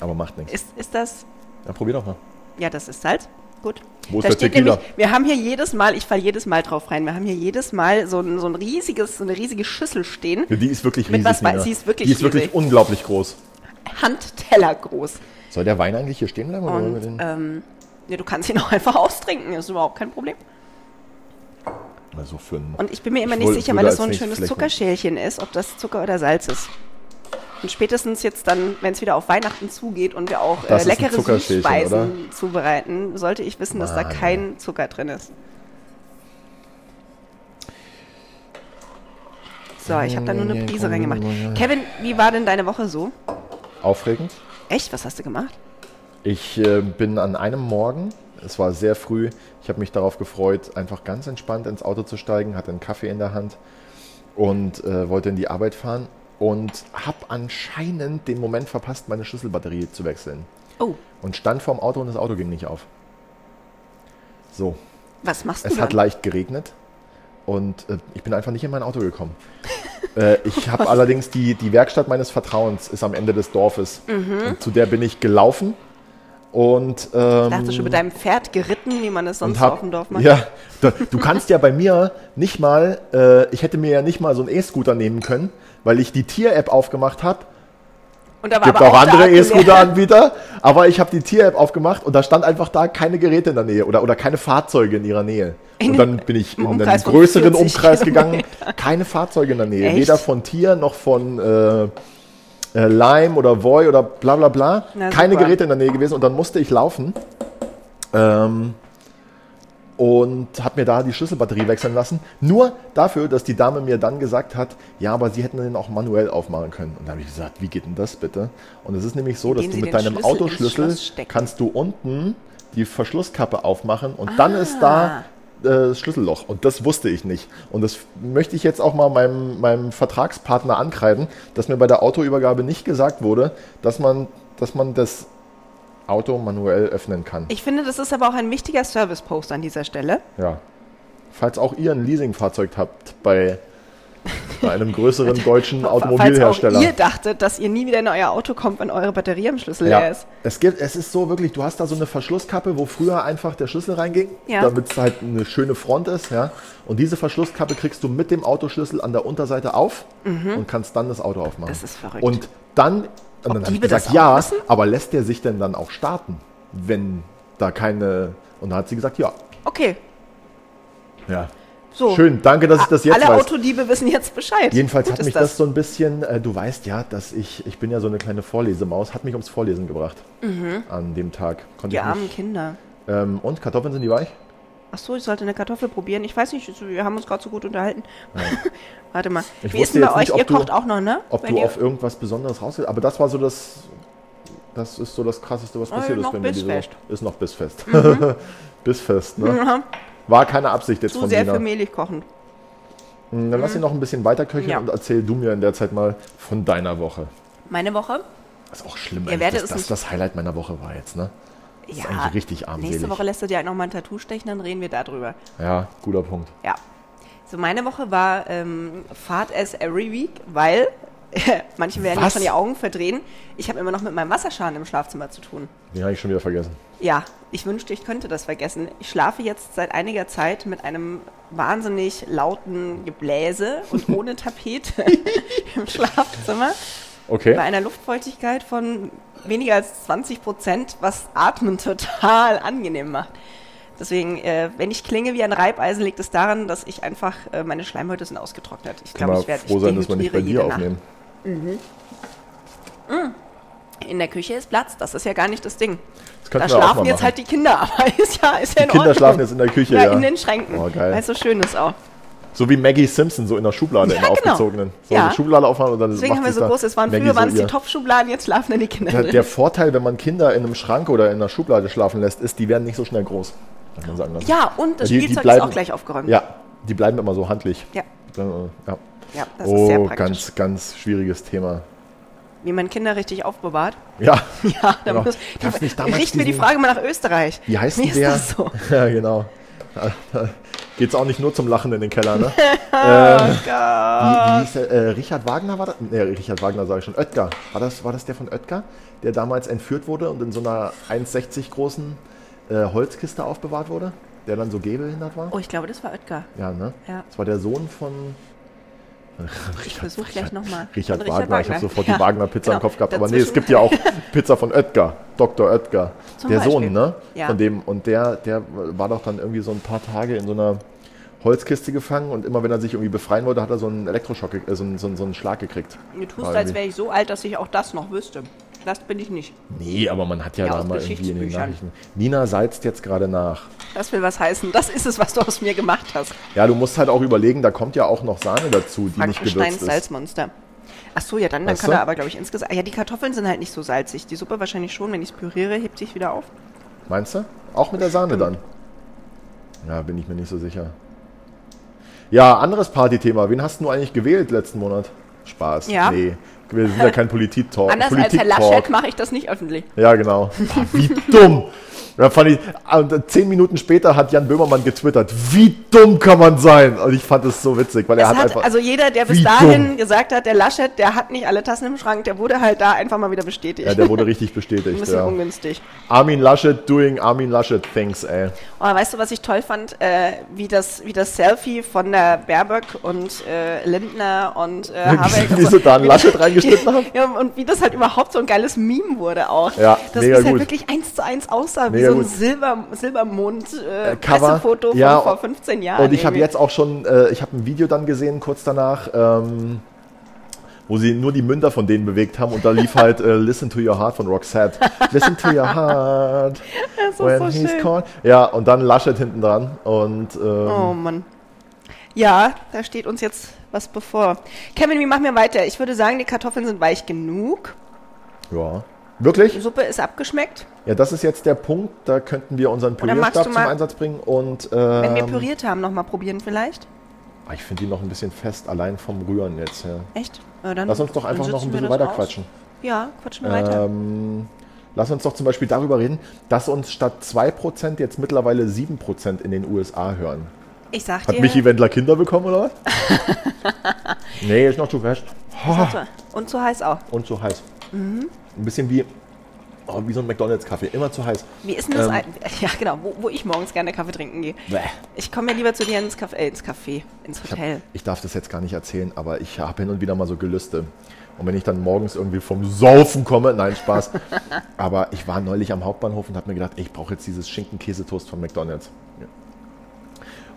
Aber macht nichts. Ist, ist das. Ja, probier doch mal. Ja, das ist Salz. Gut. Wo ist Da der steht Tequila? nämlich, wir haben hier jedes Mal, ich falle jedes Mal drauf rein, wir haben hier jedes Mal so ein, so ein riesiges, so eine riesige Schüssel stehen. Ja, die ist wirklich Mit riesig. was bei- Nina. sie ist wirklich Die ist wirklich riesig. unglaublich groß. Handteller groß. Soll der Wein eigentlich hier stehen bleiben? Oder Und den? ähm, ja, du kannst ihn auch einfach austrinken, ist überhaupt kein Problem. also für einen, Und ich bin mir immer Ich nicht sicher, weil das so ein schönes Zuckerschälchen ist, ob das Zucker oder Salz ist. Und spätestens jetzt dann, wenn es wieder auf Weihnachten zugeht und wir auch äh, leckere Süßspeisen zubereiten, sollte ich wissen, dass da Mann, kein Zucker drin ist. So, ich habe da nur eine Prise reingemacht. Kevin, wie war denn deine Woche so? aufregend. Echt? Was hast du gemacht? Ich äh, bin an einem Morgen, es war sehr früh, ich habe mich darauf gefreut, einfach ganz entspannt ins Auto zu steigen, hatte einen Kaffee in der Hand und äh, wollte in die Arbeit fahren und habe anscheinend den Moment verpasst, meine Schlüsselbatterie zu wechseln. Oh, Und stand vorm Auto und das Auto ging nicht auf. So, was machst du es hat dann? leicht geregnet und äh, ich bin einfach nicht in mein Auto gekommen. äh, ich habe allerdings die, die Werkstatt meines Vertrauens ist am Ende des Dorfes. Mhm. Und zu der bin ich gelaufen Und, ähm, ich dachte schon mit deinem Pferd geritten, wie man es sonst hab, auf dem Dorf macht. Ja, du, du kannst ja bei mir nicht mal, äh, ich hätte mir ja nicht mal so einen E-Scooter nehmen können, weil ich die Tier-App aufgemacht habe. Und da war Gibt auch, auch andere E-Scooter-Anbieter, aber ich habe die Tier-App aufgemacht und da stand einfach da keine Geräte in der Nähe oder, oder keine Fahrzeuge in ihrer Nähe. In und dann bin ich in einen größeren Umkreis gegangen, keine Fahrzeuge in der Nähe, Echt? weder von Tier noch von äh, äh, Lime oder Voy oder bla bla bla. Na, Keine super. Geräte in der Nähe gewesen und dann musste ich laufen. Ähm, und habe mir da die Schlüsselbatterie wechseln lassen. Nur dafür, dass die Dame mir dann gesagt hat, ja, aber sie hätten den auch manuell aufmachen können. Und da habe ich gesagt, wie geht denn das bitte? Und es ist nämlich so, dass Gehen du mit deinem Schlüssel Autoschlüssel kannst du unten die Verschlusskappe aufmachen und ah. dann ist da äh, Schlüsselloch. Und das wusste ich nicht. Und das möchte ich jetzt auch mal meinem, meinem Vertragspartner ankreiden, dass mir bei der Autoübergabe nicht gesagt wurde, dass man, dass man das Auto manuell öffnen kann. Ich finde, das ist aber auch ein wichtiger Service-Post an dieser Stelle. Ja. Falls auch ihr ein Leasingfahrzeug habt bei bei einem größeren deutschen Automobilhersteller. Falls auch ihr dachtet, dass ihr nie wieder in euer Auto kommt, wenn eure Batterie am Schlüssel ja. leer ist. Es, gibt, es ist so wirklich, du hast da so eine Verschlusskappe, wo früher einfach der Schlüssel reinging, ja. damit es halt eine schöne Front ist. Ja? Und diese Verschlusskappe kriegst du mit dem Autoschlüssel an der Unterseite auf mhm. und kannst dann das Auto aufmachen. Das ist verrückt. Und dann, und dann habe ich gesagt, ja, wissen? aber lässt der sich denn dann auch starten, wenn da keine... Und dann hat sie gesagt, ja. Okay. Ja. So. Schön, danke, dass ich das jetzt Alle weiß. Autodiebe wissen jetzt Bescheid. Jedenfalls Gut hat mich das. das. so ein bisschen, äh, du weißt ja, dass ich, ich bin ja so eine kleine Vorlesemaus, hat mich ums Vorlesen gebracht mhm. an dem Tag. Konnte die armen Kinder. Ähm, und, Kartoffeln sind die weich? Ach so, ich sollte eine Kartoffel probieren. Ich weiß nicht, wir haben uns gerade so gut unterhalten. Ja. Warte mal. Ich Wie ist denn bei euch? Nicht, Ihr kocht auch noch, ne? Ob Wenn du auf irgendwas Besonderes rausgehst. Aber das war so das, das ist so das Krasseste, was oh, passiert ist bei mir. Bissfest. Ist noch bissfest. Mhm. bissfest, ne? Mhm. War keine Absicht jetzt Zu von sehr Dina. für mehlig kochen. Hm, dann lass ihn noch ein bisschen weiter köcheln ja. und erzähl du mir in der Zeit mal von deiner Woche. Meine Woche? Das ist auch schlimm, Ihr dass das das Highlight meiner Woche war jetzt, ne? Das ja, ist eigentlich richtig armselig. Nächste Woche lässt du dir halt nochmal ein Tattoo stechen, dann reden wir darüber. Ja, guter Punkt. Ja. So, meine Woche war ähm, Fahrt as every week, weil manche werden Was? schon die Augen verdrehen. Ich habe immer noch mit meinem Wasserschaden im Schlafzimmer zu tun. Den habe ich schon wieder vergessen. Ja, ich wünschte, ich könnte das vergessen. Ich schlafe jetzt seit einiger Zeit mit einem wahnsinnig lauten Gebläse und ohne Tapete im Schlafzimmer. Okay. Bei einer Luftfeuchtigkeit von weniger als 20 Prozent, was Atmen total angenehm macht. Deswegen, äh, wenn ich klinge wie ein Reibeisen, liegt es daran, dass ich einfach, äh, meine Schleimhäute sind ausgetrocknet. Ich glaube, ich werde froh sein, dass wir nicht bei dir aufnehmen. Mhm. Mhm. In der Küche ist Platz, das ist ja gar nicht das Ding. Das da schlafen jetzt halt die Kinder, aber ist ja, ist ja in Die Kinder Ordnung. schlafen jetzt in der Küche, ja. ja. in den Schränken, oh, weil es so schön ist auch. So wie Maggie Simpson, so in der Schublade, ja, in der genau. aufgezogenen. So ja. die Schublade aufmachen und dann Deswegen haben wir so groß, es waren Maggie früher waren es die Topfschubladen, jetzt schlafen dann die Kinder der, der, Vorteil, wenn man Kinder in einem Schrank oder in einer Schublade schlafen lässt, ist, die werden nicht so schnell groß. Ja, und das die, Spielzeug die bleiben, ist auch gleich aufgeräumt. Ja, die bleiben immer so handlich. Ja. ja. ja das oh, ist sehr praktisch. ganz, ganz schwieriges Thema. Wie man Kinder richtig aufbewahrt? Ja. Ja, da ja. muss. Die, richten wir die Frage mal nach Österreich. Wie heißt Wie der? Ist so? ja, genau. Geht es auch nicht nur zum Lachen in den Keller, ne? oh äh, Gott. Wie, wie hieß der? Äh, Richard Wagner war das? Ne, Richard Wagner sage ich schon. Oetker. War das, war das der von Oetker, der damals entführt wurde und in so einer 1,60 großen äh, Holzkiste aufbewahrt wurde? Der dann so gehbehindert war? Oh, ich glaube, das war Oetker. Ja, ne? Ja. Das war der Sohn von ich versuche gleich nochmal. Richard, Richard Wagner. Wagner. Ich habe sofort ja. die Wagner-Pizza genau. im Kopf gehabt. Aber nee, es gibt ja auch Pizza von Oetker, Dr. Oetker. Zum der Beispiel. Sohn, ne? Ja. Von dem. Und der, der war doch dann irgendwie so ein paar Tage in so einer Holzkiste gefangen und immer wenn er sich irgendwie befreien wollte, hat er so einen Elektroschock, äh, so, einen, so, einen, so einen Schlag gekriegt. Du tust, als wäre ich so alt, dass ich auch das noch wüsste. Das bin ich nicht. Nee, aber man hat ja, ja da mal irgendwie in den Nachrichten. Nina salzt jetzt gerade nach. Das will was heißen. Das ist es, was du aus mir gemacht hast. Ja, du musst halt auch überlegen, da kommt ja auch noch Sahne dazu, die nicht gewürzt ist. Salzmonster. Ach so, ja, dann, dann kann er aber, glaube ich, insgesamt. Ja, die Kartoffeln sind halt nicht so salzig. Die Suppe wahrscheinlich schon. Wenn ich es püriere, hebt sich wieder auf. Meinst du? Auch mit der Sahne dann? Ja, bin ich mir nicht so sicher. Ja, anderes Partythema. Wen hast du eigentlich gewählt letzten Monat? Spaß. Ja. Nee, wir sind ja kein Politik-Talk. Anders Politik als Herr Laschet mache ich das nicht öffentlich. Ja, genau. Ach, wie dumm. Da fand ich, zehn Minuten später hat Jan Böhmermann getwittert, wie dumm kann man sein? Und ich fand es so witzig, weil er hat, hat, einfach. Also jeder, der bis dahin dumm. gesagt hat, der Laschet, der hat nicht alle Tassen im Schrank, der wurde halt da einfach mal wieder bestätigt. Ja, der wurde richtig bestätigt. Ein bisschen ja. ungünstig. Armin Laschet doing Armin Laschet things, ey. Oh, weißt du, was ich toll fand? Äh, wie, das, wie das Selfie von der Baerböck und äh, Lindner und äh, Habeck. wie sie da einen Laschet reingeschnitten haben. Ja, und wie das halt überhaupt so ein geiles Meme wurde auch. Ja, das ist halt wirklich eins zu eins aussah, mega wie so ein Silber, Silbermond-Pressefoto äh, ja, von vor 15 Jahren. Und ich habe jetzt auch schon, äh, ich habe ein Video dann gesehen, kurz danach, ähm, wo sie nur die Münder von denen bewegt haben und da lief halt äh, Listen to Your Heart von Roxette. Listen to Your Heart when so he's called. Ja, und dann Laschet hinten dran und ähm, Oh Mann. Ja, da steht uns jetzt was bevor. Kevin, wie machen wir weiter? Ich würde sagen, die Kartoffeln sind weich genug. Ja. Wirklich? Die Suppe ist abgeschmeckt. Ja, das ist jetzt der Punkt, da könnten wir unseren Pürierstab zum Einsatz bringen und ähm, Wenn wir püriert haben, nochmal probieren vielleicht. Ah, ich finde die noch ein bisschen fest, allein vom Rühren jetzt. Ja. Echt? Ja, lass uns doch einfach noch ein bisschen weiter quatschen. Ja, quatschen wir weiter. Ähm, lass uns doch zum Beispiel darüber reden, dass uns statt 2% jetzt mittlerweile 7% in den USA hören. Ich sag Hat dir. Michi Wendler Kinder bekommen oder was? nee, ist noch zu fest. Oh. Und zu heiß auch. Und zu heiß. Mhm. Ein bisschen wie, oh, wie so ein McDonalds-Kaffee, immer zu heiß. Wie ist denn das? Ähm, ja, genau, wo, wo, ich morgens gerne Kaffee trinken gehe. Bäh. Ich komme ja lieber zu dir ins Café, äh, ins, Café ins Hotel. Ich, hab, ich, darf das jetzt gar nicht erzählen, aber ich habe hin und wieder mal so Gelüste. Und wenn ich dann morgens irgendwie vom Saufen komme, nein, Spaß. aber ich war neulich am Hauptbahnhof und habe mir gedacht, ey, ich brauche jetzt dieses Schinken-Käsetoast von McDonalds. Ja.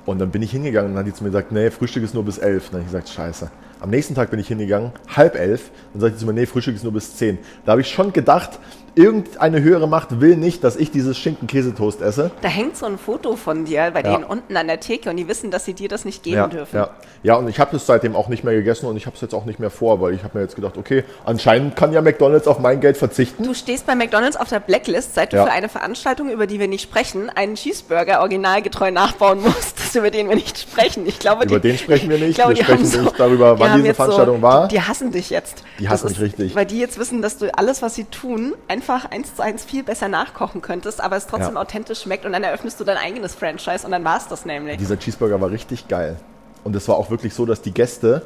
Und dann bin ich hingegangen und dann hat die zu mir gesagt, nee, Frühstück ist nur bis elf. Und dann habe ich gesagt, scheiße. Am nächsten Tag bin ich hingegangen, halb elf. Dann sagte sie mir, nee, Frühstück ist nur bis zehn. Da habe ich schon gedacht, irgendeine höhere Macht will nicht, dass ich dieses Schinken-Käsetoast esse. Da hängt so ein Foto von dir bei ja. denen unten an der Theke und die wissen, dass sie dir das nicht geben ja, dürfen. Ja, ja und ich habe es seitdem auch nicht mehr gegessen und ich habe es jetzt auch nicht mehr vor, weil ich habe mir jetzt gedacht, okay, anscheinend kann ja McDonalds auf mein Geld verzichten. Du stehst bei McDonalds auf der Blacklist, seit du ja. für eine Veranstaltung, über die wir nicht sprechen, einen Cheeseburger originalgetreu nachbauen musst, über den wir nicht sprechen. Ich glaube, über die, den sprechen wir nicht. Glaube, wir sprechen so, nicht darüber, wann diese Veranstaltung so, war. Die, die, hassen dich jetzt. Die hassen mich richtig. Weil die jetzt wissen, dass du alles, was sie tun, einfach eins zu eins viel besser nachkochen könntest, aber es trotzdem ja. authentisch schmeckt und dann eröffnest du dein eigenes Franchise und dann war es das nämlich. Dieser Cheeseburger war richtig geil. Und es war auch wirklich so, dass die Gäste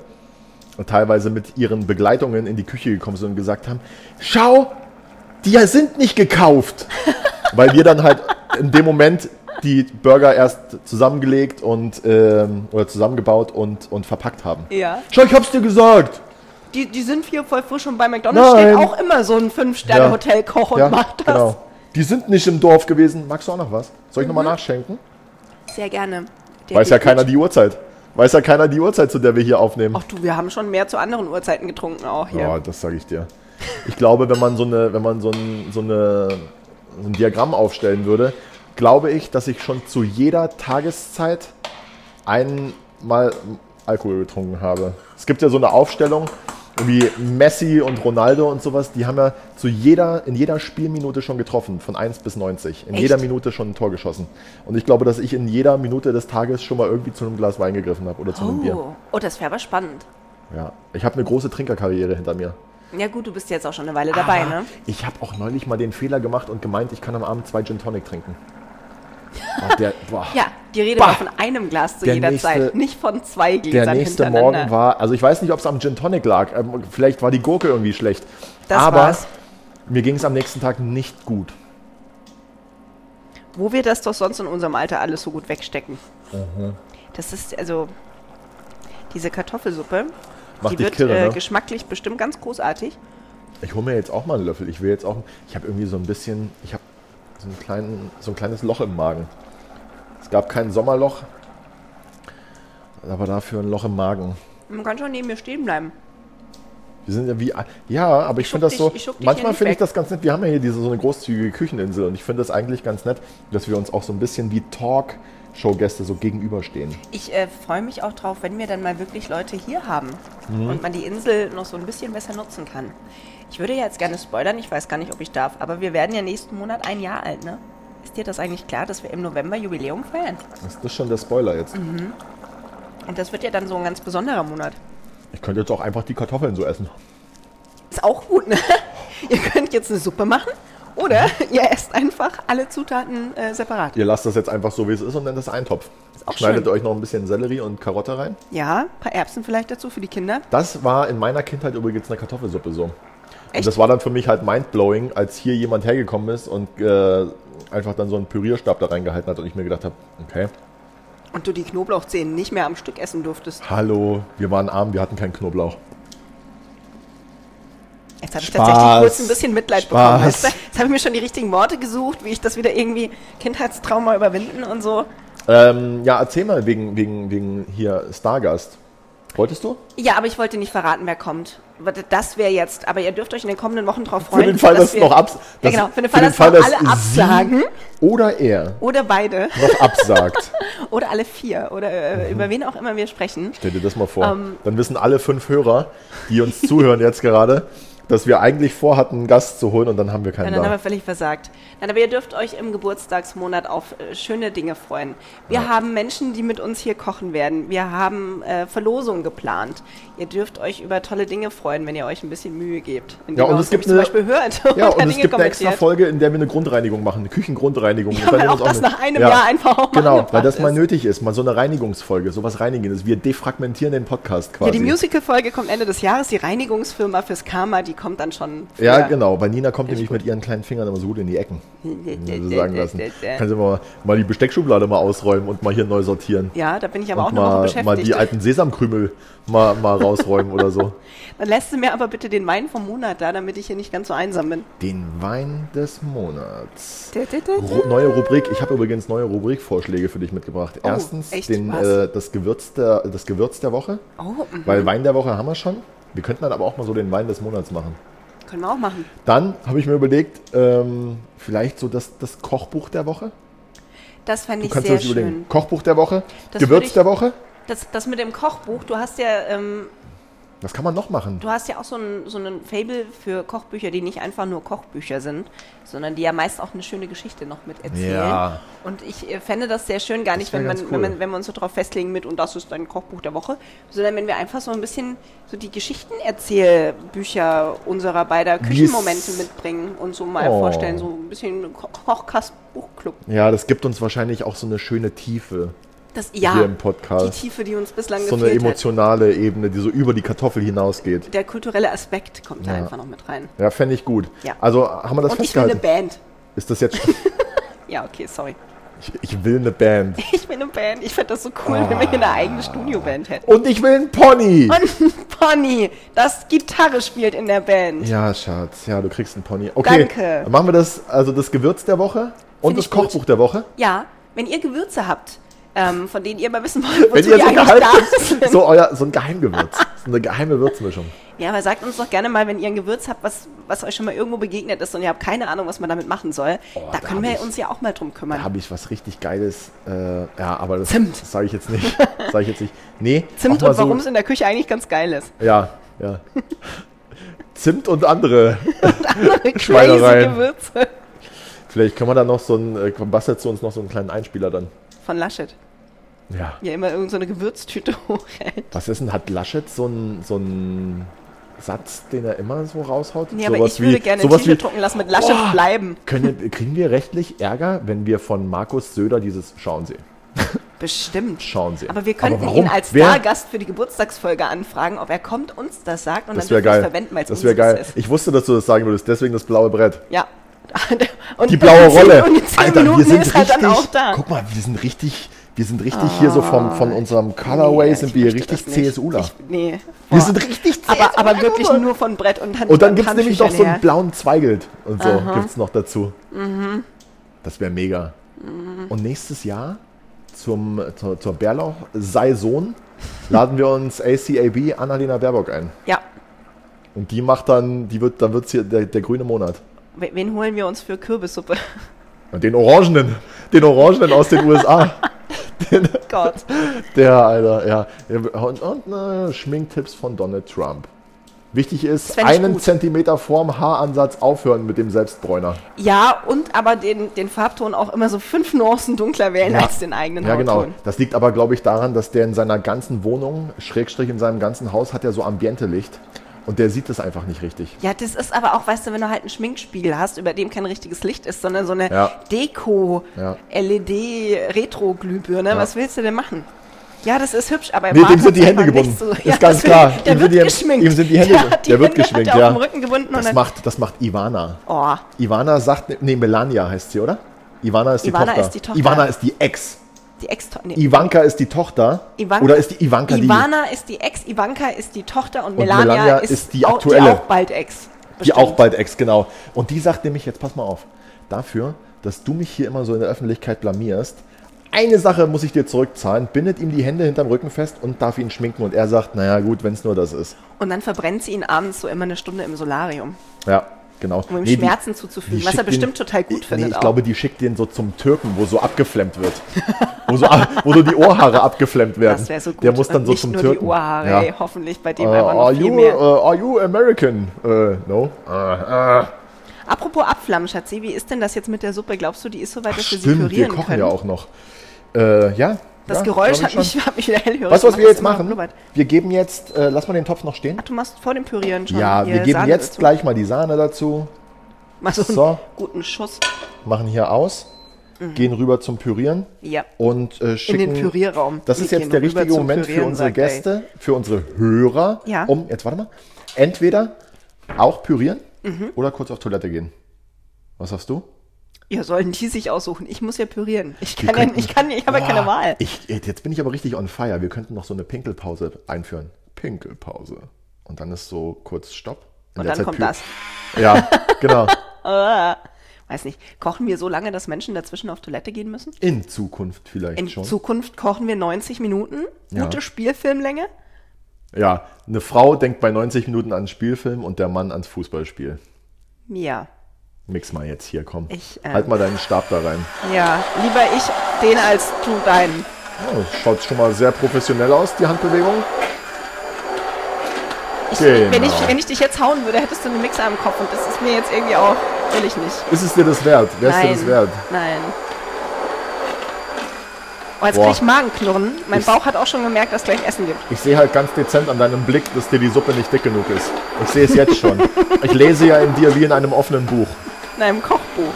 teilweise mit ihren Begleitungen in die Küche gekommen sind und gesagt haben, schau, die sind nicht gekauft. Weil wir dann halt in dem Moment die Burger erst zusammengelegt und ähm, oder zusammengebaut und, und verpackt haben. Ja. Schau, ich hab's dir gesagt die, die sind hier voll frisch und bei McDonalds Nein. steht auch immer so ein Fünf-Sterne-Hotelkoch und ja, macht das. Genau. Die sind nicht im Dorf gewesen. Magst du auch noch was? Soll ich mhm. nochmal nachschenken? Sehr gerne. Der Weiß ja keiner die Uhrzeit. Weiß ja keiner die Uhrzeit, zu der wir hier aufnehmen. Ach du, wir haben schon mehr zu anderen Uhrzeiten getrunken auch hier. Ja, das sage ich dir. Ich glaube, wenn man so eine, wenn man so ein, so eine, so ein Diagramm aufstellen würde, glaube ich, dass ich schon zu jeder Tageszeit einmal Alkohol getrunken habe. Es gibt ja so eine Aufstellung, wie Messi und Ronaldo und sowas, die haben ja zu jeder, in jeder Spielminute schon getroffen, von 1 bis 90. In Echt? jeder Minute schon ein Tor geschossen. Und ich glaube, dass ich in jeder Minute des Tages schon mal irgendwie zu einem Glas Wein gegriffen habe oder zu einem oh. Bier. Oh, das wäre aber spannend. Ja, ich habe eine große Trinkerkarriere hinter mir. Ja gut, du bist jetzt auch schon eine Weile dabei, aber ne? Ich habe auch neulich mal den Fehler gemacht und gemeint, ich kann am Abend zwei Gin Tonic trinken. Oh, der, ja, die Rede bah, war von einem Glas zu jeder nächste, Zeit, nicht von zwei Gläsern Der nächste Morgen war, also ich weiß nicht, ob es am Gin Tonic lag, ähm, vielleicht war die Gurke irgendwie schlecht. Das aber war's. mir ging es am nächsten Tag nicht gut. Wo wir das doch sonst in unserem Alter alles so gut wegstecken. Mhm. Das ist also diese Kartoffelsuppe, Macht die wird kirre, äh, ne? geschmacklich bestimmt ganz großartig. Ich hole mir jetzt auch mal einen Löffel. Ich will jetzt auch, ich habe irgendwie so ein bisschen, ich habe so, einen kleinen, so ein kleines Loch im Magen. Es gab kein Sommerloch, aber dafür ein Loch im Magen. Man kann schon neben mir stehen bleiben. Wir sind ja wie. Ja, aber ich, ich finde das so. manchmal finde ich das ganz nett. Wir haben ja hier diese so eine großzügige Kücheninsel und ich finde das eigentlich ganz nett, dass wir uns auch so ein bisschen wie Talk. Showgäste so gegenüberstehen. Ich äh, freue mich auch drauf, wenn wir dann mal wirklich Leute hier haben mhm. und man die Insel noch so ein bisschen besser nutzen kann. Ich würde jetzt gerne spoilern, ich weiß gar nicht, ob ich darf, aber wir werden ja nächsten Monat ein Jahr alt, ne? Ist dir das eigentlich klar, dass wir im November Jubiläum feiern? Ist das schon der Spoiler jetzt? Mhm. Und das wird ja dann so ein ganz besonderer Monat. Ich könnte jetzt auch einfach die Kartoffeln so essen. Ist auch gut, ne? Ihr könnt jetzt eine Suppe machen Oder ihr esst einfach alle Zutaten äh, separat. Ihr lasst das jetzt einfach so, wie es ist und nennt das Eintopf. Schneidet schön. euch noch ein bisschen Sellerie und Karotte rein. Ja, ein paar Erbsen vielleicht dazu für die Kinder. Das war in meiner Kindheit übrigens eine Kartoffelsuppe so. Echt? Und das war dann für mich halt mindblowing, als hier jemand hergekommen ist und äh, einfach dann so einen Pürierstab da reingehalten hat und ich mir gedacht habe, okay. Und du die Knoblauchzehen nicht mehr am Stück essen durftest. Hallo, wir waren arm, wir hatten keinen Knoblauch. Jetzt habe ich tatsächlich kurz ein bisschen Mitleid Spaß. bekommen. Jetzt, jetzt habe ich mir schon die richtigen Worte gesucht, wie ich das wieder irgendwie Kindheitstrauma überwinden und so. Ähm, ja, erzähl mal wegen, wegen, wegen hier Stargast. Wolltest du? Ja, aber ich wollte nicht verraten, wer kommt. Das wäre jetzt, aber ihr dürft euch in den kommenden Wochen drauf freuen. Für den Fall, dass, dass noch abs ja, genau, für den Fall, für den dass, Fall, dass alle absagen. Oder er. Oder beide. Noch absagt. oder alle vier. Oder äh, mhm. über wen auch immer wir sprechen. Stell dir das mal vor. Ähm, Dann wissen alle fünf Hörer, die uns zuhören jetzt gerade, dass wir eigentlich vorhatten, einen Gast zu holen und dann haben wir keinen ja, dann da. haben wir völlig versagt. Nein, aber ihr dürft euch im Geburtstagsmonat auf äh, schöne Dinge freuen. Wir ja. haben Menschen, die mit uns hier kochen werden. Wir haben äh, Verlosungen geplant. Ihr dürft euch über tolle Dinge freuen, wenn ihr euch ein bisschen Mühe gebt. Ja, und es gibt eine, Beispiel hört. Ja, und es gibt eine extra Folge, in der wir eine Grundreinigung machen, eine Küchengrundreinigung. Ja, weil auch das nach einem ja, Jahr einfach auch Genau, weil das ist. mal nötig ist, mal so eine Reinigungsfolge, sowas reinigen ist. Wir defragmentieren den Podcast quasi. Ja, die Musical-Folge kommt Ende des Jahres. Die Reinigungsfirma fürs Karma, die kommt dann schon. Früher. Ja, genau, weil Nina kommt nämlich gut. mit ihren kleinen Fingern immer so gut in die Ecken. So sagen lassen. Können Sie mal, mal die Besteckschublade mal ausräumen und mal hier neu sortieren. Ja, da bin ich aber und auch mal, noch beschäftigt. Mal die alten Sesamkrümel mal, mal rausräumen oder so. Dann lässt du mir aber bitte den Wein vom Monat da, damit ich hier nicht ganz so einsam bin. Den Wein des Monats. Ru neue Rubrik. Ich habe übrigens neue Rubrikvorschläge für dich mitgebracht. Oh, Erstens den, äh, das, Gewürz der, das Gewürz der Woche. Oh, weil Wein der Woche haben wir schon. Wir könnten dann aber auch mal so den Wein des Monats machen. Können wir auch machen. Dann habe ich mir überlegt, ähm, vielleicht so das, das Kochbuch der Woche. Das fände ich sehr schön. Überlegen. Kochbuch der Woche, das Gewürz ich, der Woche. Das, das mit dem Kochbuch, du hast ja ähm, was kann man noch machen? Du hast ja auch so ein, so ein Fable für Kochbücher, die nicht einfach nur Kochbücher sind, sondern die ja meist auch eine schöne Geschichte noch mit erzählen. Ja. Und ich äh, fände das sehr schön, gar nicht, wenn, man, cool. wenn, man, wenn wir uns so drauf festlegen mit und das ist ein Kochbuch der Woche, sondern wenn wir einfach so ein bisschen so die Geschichtenerzählbücher unserer beider Küchenmomente mitbringen und so mal oh. vorstellen, so ein bisschen Kochkastbuchclub. Ja, das gibt uns wahrscheinlich auch so eine schöne Tiefe. Das, ja, hier im Podcast. Die Tiefe, die uns bislang So eine emotionale hat. Ebene, die so über die Kartoffel hinausgeht. Der kulturelle Aspekt kommt ja. da einfach noch mit rein. Ja, fände ich gut. Ja. Also haben wir das Und festgehalten. ich will eine Band. Ist das jetzt... ja, okay, sorry. Ich, ich, will eine Band. Ich will eine Band. Ich fände das so cool, oh. wenn wir hier eine eigene Studioband hätten. Und ich will einen Pony. Und ein Pony, das Gitarre spielt in der Band. Ja, Schatz. Ja, du kriegst einen Pony. Okay, Danke. Dann machen wir das, also das Gewürz der Woche und Find das Kochbuch gut. der Woche. Ja, wenn ihr Gewürze habt, ähm, von denen ihr mal wissen wollt, wozu Wenn ihr so, Geheim da so, euer, so ein Geheimmgewürz, so eine geheime Würzmischung. Ja, aber sagt uns doch gerne mal, wenn ihr ein Gewürz habt, was, was euch schon mal irgendwo begegnet ist und ihr habt keine Ahnung, was man damit machen soll. Oh, da, da können wir ich, uns ja auch mal drum kümmern. Da habe ich was richtig Geiles. Äh, ja, aber das, das sage ich jetzt nicht. sage ich jetzt nicht. Nee, Zimt und warum es in der Küche eigentlich ganz geil ist. Ja, ja. Zimt und andere, und andere crazy Gewürze. Vielleicht können wir da noch so ein, äh, bastelst du uns noch so einen kleinen Einspieler dann. Von Laschet. Ja. Ja, immer irgendeine so Gewürztüte hochhält. Was ist denn, hat Laschet so einen so Satz, den er immer so raushaut? Nee, aber ich würde wie, gerne sowas T-Shirt drucken lassen mit Laschet oh, bleiben. Können, kriegen wir rechtlich Ärger, wenn wir von Markus Söder dieses Schauen Sie? Bestimmt. Schauen Sie. Aber wir könnten aber ihn als Stargast für die Geburtstagsfolge anfragen, ob er kommt, uns das sagt und das dann es verwenden, weil es Das wäre geil. Ist. Ich wusste, dass du das sagen würdest, deswegen das blaue Brett. Ja. Und die blaue Rolle. Alter, Minuten wir sind richtig, auch da. Guck mal, wir sind richtig wir sind richtig ah, hier so vom, von unserem Colorway nee, sind wir richtig CSUler. Nee. Wir sind richtig CSU. Aber, aber wirklich nur von Brett und Hand. Und dann gibt es nämlich noch so einen blauen Zweigelt und so gibt es noch dazu. Mhm. Das wäre mega. Mhm. Und nächstes Jahr zum, zur, zur Bärlauch-Saison laden wir uns ACAB Annalena Baerbock ein. Ja. Und die macht dann, die wird, dann wird es hier der, der grüne Monat. Wen holen wir uns für Kürbissuppe? Den Orangenen. Den Orangenen aus den USA. Gott. Der, Alter, ja. Und, und äh, Schminktipps von Donald Trump. Wichtig ist, einen gut. Zentimeter vorm Haaransatz aufhören mit dem Selbstbräuner. Ja, und aber den, den Farbton auch immer so fünf Nuancen dunkler wählen ja. als den eigenen Ja, genau. Hautton. genau. Das liegt aber, glaube ich, daran, dass der in seiner ganzen Wohnung, Schrägstrich in seinem ganzen Haus, hat er so Ambiente-Licht. Und der sieht das einfach nicht richtig. Ja, das ist aber auch, weißt du, wenn du halt einen Schminkspiegel hast, über dem kein richtiges Licht ist, sondern so eine ja. Deko-LED-Retro-Glühbirne, ja. was willst du denn machen? Ja, das ist hübsch, aber nee, dem sind die Hände gebunden. So, ist ja, ganz klar. Der ihm wird die, geschminkt. Ihm sind die Hände, der, die der wird geschminkt, ja. Auf dem Rücken gebunden das, macht, das macht Ivana. Oh. Ivana sagt, nee, Melania heißt sie, oder? Ivana ist die Ivana Tochter. Ist die Tochter. Ivana ist die Ex. Die Ex nee. Ivanka ist die Tochter. Ivanka? Oder ist die Ivanka die? Ivana ist die Ex, Ivanka ist die Tochter und, und Melania, Melania ist, ist, die aktuelle. die auch bald Ex. Bestimmt. Die auch bald Ex, genau. Und die sagt nämlich, jetzt pass mal auf, dafür, dass du mich hier immer so in der Öffentlichkeit blamierst, eine Sache muss ich dir zurückzahlen, bindet ihm die Hände hinterm Rücken fest und darf ihn schminken. Und er sagt, naja gut, wenn es nur das ist. Und dann verbrennt sie ihn abends so immer eine Stunde im Solarium. Ja. Genau. Um ihm nee, Schmerzen die, zuzufügen, die was er bestimmt den, total gut nee, findet. Ich auch. glaube, die schickt den so zum Türken, wo so abgeflemmt wird. wo, so, wo so die Ohrhaare abgeflemmt werden. Das wäre so gut. Der muss dann Und so zum nur Türken. Die Ohrhaare, ja. ey, hoffentlich bei dem uh, einfach noch are viel you, mehr. Uh, are you American? Uh, no. Uh, Apropos Abflammen, Schatzi, wie ist denn das jetzt mit der Suppe? Glaubst du, die ist so weit, dass Ach, wir sie pürieren wir kochen können? ja auch noch. Äh, ja, das ja, Geräusch hat mich, hat mich wieder hellhörig Weißt du, was wir jetzt machen? Wir geben jetzt, äh, lass mal den Topf noch stehen. Ach, du machst vor dem Pürieren schon Ja, wir geben Sahne jetzt dazu. gleich mal die Sahne dazu. Mal so, so einen guten Schuss. Machen hier aus. Mhm. Gehen rüber zum Pürieren. Ja. Und äh, schicken. In den Pürierraum. Das ist jetzt der richtige Moment für unsere Gäste, ey. für unsere Hörer. Ja. Um, jetzt warte mal. Entweder auch pürieren mhm. oder kurz auf Toilette gehen. Was sagst du? Ja, sollen die sich aussuchen. Ich muss ja pürieren. Ich kann könnten, ja, ich kann, ich habe ja keine Wahl. Ich, jetzt bin ich aber richtig on fire. Wir könnten noch so eine Pinkelpause einführen. Pinkelpause. Und dann ist so kurz Stopp. In Und dann Zeit kommt das. Ja, genau. Weiß nicht. Kochen wir so lange, dass Menschen dazwischen auf Toilette gehen müssen? In Zukunft vielleicht In schon. In Zukunft kochen wir 90 Minuten. Gute ja. Spielfilmlänge. Ja, eine Frau denkt bei 90 Minuten an Spielfilm und der Mann ans Fußballspiel. Ja. Mix mal jetzt hier, komm. Ich, äh, halt mal deinen Stab da rein. Ja, lieber ich den als du deinen. Oh, schaut schon mal sehr professionell aus, die Handbewegung. Ich, genau. wenn, ich, wenn ich dich jetzt hauen würde, hättest du einen Mixer im Kopf und das ist mir jetzt irgendwie auch, will ich nicht. Ist es dir das wert? Wäre es dir das wert? Nein. Oh, jetzt kriege ich Magenknurren. Mein ich Bauch hat auch schon gemerkt, dass es gleich Essen gibt. Ich sehe halt ganz dezent an deinem Blick, dass dir die Suppe nicht dick genug ist. Ich sehe es jetzt schon. ich lese ja in dir wie in einem offenen Buch in einem Kochbuch.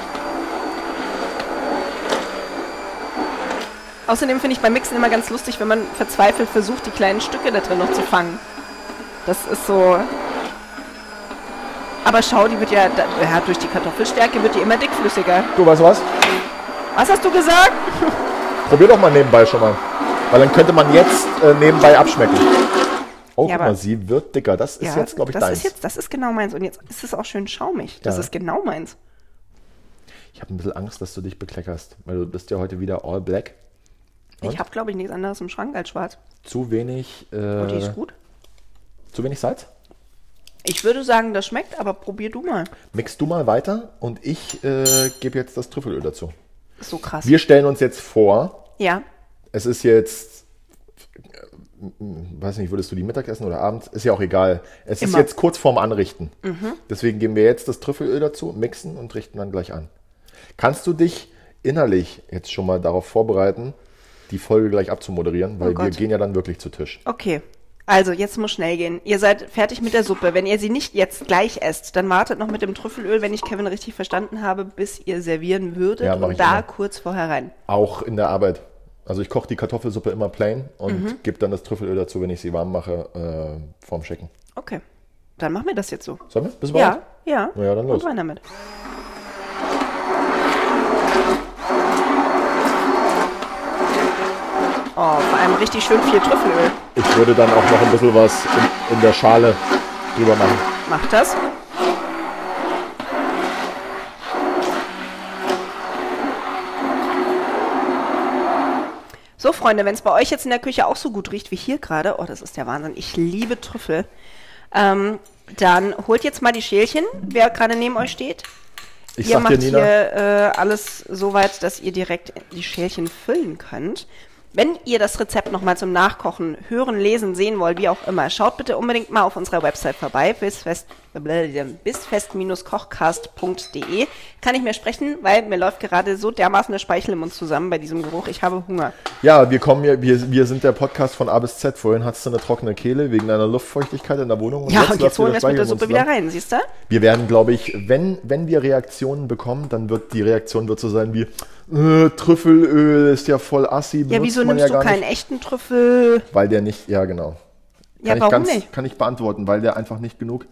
Außerdem finde ich beim Mixen immer ganz lustig, wenn man verzweifelt versucht, die kleinen Stücke da drin noch zu fangen. Das ist so. Aber schau, die wird ja, ja durch die Kartoffelstärke wird die immer dickflüssiger. Du weißt was? Was hast du gesagt? Probier doch mal nebenbei schon mal. Weil dann könnte man jetzt äh, nebenbei abschmecken. Oh, ja, guck mal, sie wird dicker. Das ist ja, jetzt, glaube ich, das deins. Ist jetzt, das ist genau meins. Und jetzt ist es auch schön schaumig. Das ja. ist genau meins. Ich habe ein bisschen Angst, dass du dich bekleckerst, weil du bist ja heute wieder all black. Und? Ich habe, glaube ich, nichts anderes im Schrank als schwarz. Zu wenig. Äh, Und die ist gut. Zu wenig Salz? Ich würde sagen, das schmeckt, aber probier du mal. Mix du mal weiter und ich äh, gebe jetzt das Trüffelöl dazu. So krass. Wir stellen uns jetzt vor. Ja. Es ist jetzt, weiß nicht, würdest du die Mittagessen oder abends? Ist ja auch egal. Es Immer. ist jetzt kurz vorm Anrichten. Mhm. Deswegen geben wir jetzt das Trüffelöl dazu, mixen und richten dann gleich an. Kannst du dich innerlich jetzt schon mal darauf vorbereiten, die Folge gleich abzumoderieren, weil oh wir gehen ja dann wirklich zu Tisch. Okay. Also, jetzt muss schnell gehen. Ihr seid fertig mit der Suppe. Wenn ihr sie nicht jetzt gleich esst, dann wartet noch mit dem Trüffelöl, wenn ich Kevin richtig verstanden habe, bis ihr servieren würdet ja, und da immer. kurz vorher rein. Auch in der Arbeit. Also ich koche die Kartoffelsuppe immer plain und mhm. gebe dann das Trüffelöl dazu, wenn ich sie warm mache, äh, vorm Schicken. Okay. Dann machen wir das jetzt so. Sollen wir? Du bereit? Ja, ja. Na ja, dann los. Und rein damit. Oh, vor allem richtig schön viel Trüffelöl. Ich würde dann auch noch ein bisschen was in, in der Schale drüber machen. Mach das. So, Freunde, wenn es bei euch jetzt in der Küche auch so gut riecht wie hier gerade, oh, das ist der Wahnsinn, ich liebe Trüffel, ähm, dann holt jetzt mal die Schälchen, wer gerade neben euch steht. Ich ihr macht dir, Nina, hier äh, alles so weit, dass ihr direkt die Schälchen füllen könnt. Wenn ihr das Rezept nochmal zum Nachkochen hören, lesen, sehen wollt, wie auch immer, schaut bitte unbedingt mal auf unserer Website vorbei, bisfest-kochcast.de kann ich mehr sprechen, weil mir läuft gerade so dermaßen der Speichel im Mund zusammen bei diesem Geruch. Ich habe Hunger. Ja, wir kommen hier, wir, wir sind der Podcast von A bis Z. Vorhin hattest du eine trockene Kehle wegen deiner Luftfeuchtigkeit in der Wohnung. Und ja, jetzt und jetzt holen wir es mit der Suppe wieder rein, siehst du? Wir werden, glaube ich, wenn, wenn wir Reaktionen bekommen, dann wird die Reaktion wird so sein wie, äh, Trüffelöl ist ja voll assi. Ja, wieso nimmst ja du keinen nicht, echten Trüffel? Weil der nicht, ja genau. Kann ja, warum ganz, nicht? Kann ich beantworten, weil der einfach nicht genug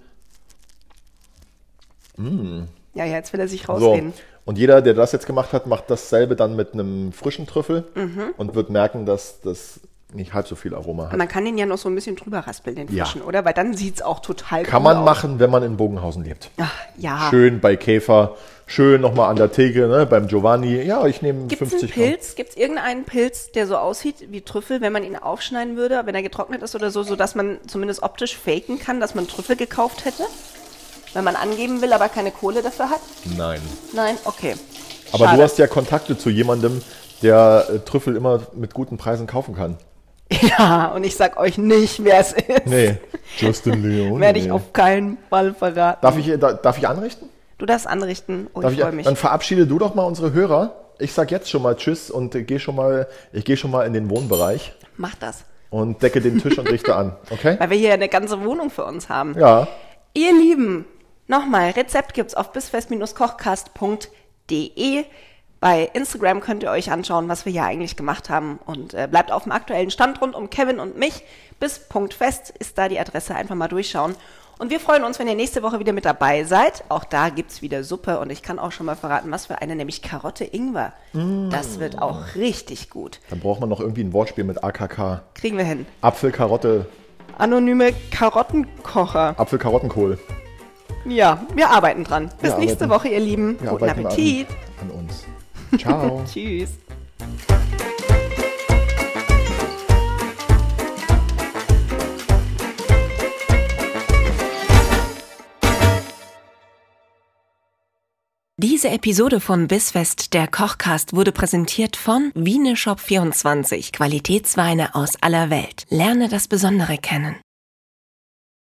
Mm. Ja, jetzt will er sich rausreden. So. Und jeder, der das jetzt gemacht hat, macht dasselbe dann mit einem frischen Trüffel mhm. und wird merken, dass das nicht halb so viel Aroma hat. Man kann den ja noch so ein bisschen drüber raspeln, den frischen, ja. oder? Weil dann sieht es auch total Kann cool man aus. machen, wenn man in Bogenhausen lebt. Ach, ja. Schön bei Käfer, schön nochmal an der Theke, ne, beim Giovanni. Ja, ich nehme 50 Gramm. Pilz? Gibt es irgendeinen Pilz, der so aussieht wie Trüffel, wenn man ihn aufschneiden würde, wenn er getrocknet ist oder so, sodass man zumindest optisch faken kann, dass man Trüffel gekauft hätte? Wenn man angeben will, aber keine Kohle dafür hat? Nein. Nein, okay. Aber Schade. du hast ja Kontakte zu jemandem, der äh, Trüffel immer mit guten Preisen kaufen kann. Ja, und ich sag euch nicht, wer es ist. Nee, Justin Leon. Werde ich auf keinen Fall verraten. Darf ich, darf ich anrichten? Du darfst anrichten. Oh, darf ich freue mich. Dann verabschiede du doch mal unsere Hörer. Ich sag jetzt schon mal Tschüss und gehe schon mal, ich gehe schon mal in den Wohnbereich. Mach das. Und decke den Tisch und richte an, okay? Weil wir hier eine ganze Wohnung für uns haben. Ja. Ihr Lieben, Nochmal, Rezept gibt's auf bisfest-kochcast.de. Bei Instagram könnt ihr euch anschauen, was wir hier eigentlich gemacht haben und äh, bleibt auf dem aktuellen Stand rund um Kevin und mich. Bis Punkt fest ist da die Adresse, einfach mal durchschauen. Und wir freuen uns, wenn ihr nächste Woche wieder mit dabei seid. Auch da gibt's wieder Suppe und ich kann auch schon mal verraten, was für eine, nämlich Karotte Ingwer. Mm. Das wird auch richtig gut. Dann braucht man noch irgendwie ein Wortspiel mit AKK. Kriegen wir hin. Apfel, Karotte. Anonyme Karottenkocher. Apfel, Karottenkohl. Ja, wir arbeiten dran. Bis wir nächste arbeiten, Woche, ihr Lieben. Guten Appetit. An, an uns. Ciao. Tschüss. Diese Episode von Bissfest, der Kochcast, wurde präsentiert von Wieneshop24, Qualitätsweine aus aller Welt. Lerne das Besondere kennen.